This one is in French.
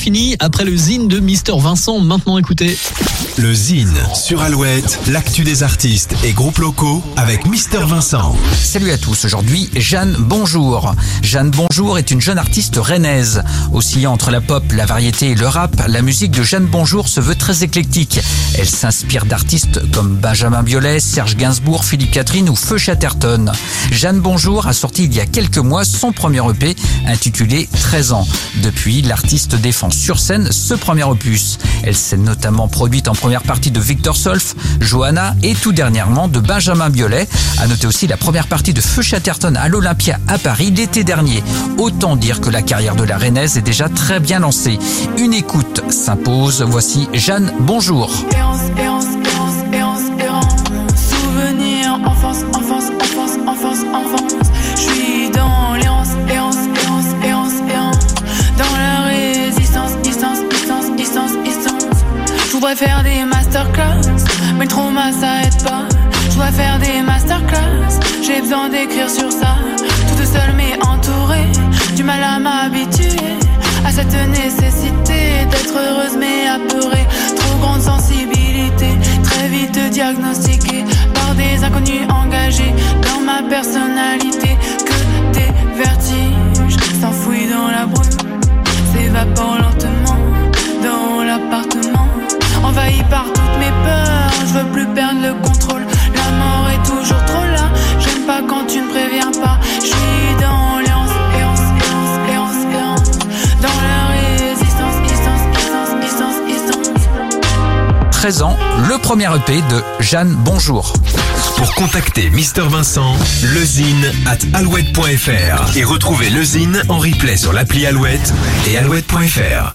fini après le zine de Mister Vincent. Maintenant, écoutez. Le Zine sur Alouette, l'actu des artistes et groupes locaux avec Mister Vincent. Salut à tous, aujourd'hui Jeanne Bonjour. Jeanne Bonjour est une jeune artiste rennaise. Oscillant entre la pop, la variété et le rap, la musique de Jeanne Bonjour se veut très éclectique. Elle s'inspire d'artistes comme Benjamin Biolay, Serge Gainsbourg, Philippe Catherine ou Feu Chatterton. Jeanne Bonjour a sorti il y a quelques mois son premier EP intitulé 13 ans. Depuis, l'artiste défend sur scène ce premier opus. Elle s'est notamment produite en première partie de Victor Solf, Johanna et tout dernièrement de Benjamin Biolay. À noter aussi la première partie de Feu Chatterton à l'Olympia à Paris l'été dernier. Autant dire que la carrière de la Rennaise est déjà très bien lancée. Une écoute s'impose. Voici Jeanne, bonjour. Voudrais faire des masterclass, mais le trauma ça aide pas. Je dois faire des masterclass, j'ai besoin d'écrire sur ça. Toute seule mais entourée, du mal à m'habituer à cette nécessité préviens pas. Je suis dans l'errance, errance, errance, errance, errance. Dans la résistance, distance, distance, distance, distance. 13 ans, le premier EP de Jeanne Bonjour. Pour contacter Mister Vincent, lezine at alouette.fr et retrouver le Zine en replay sur l'appli Alouette et alouette.fr.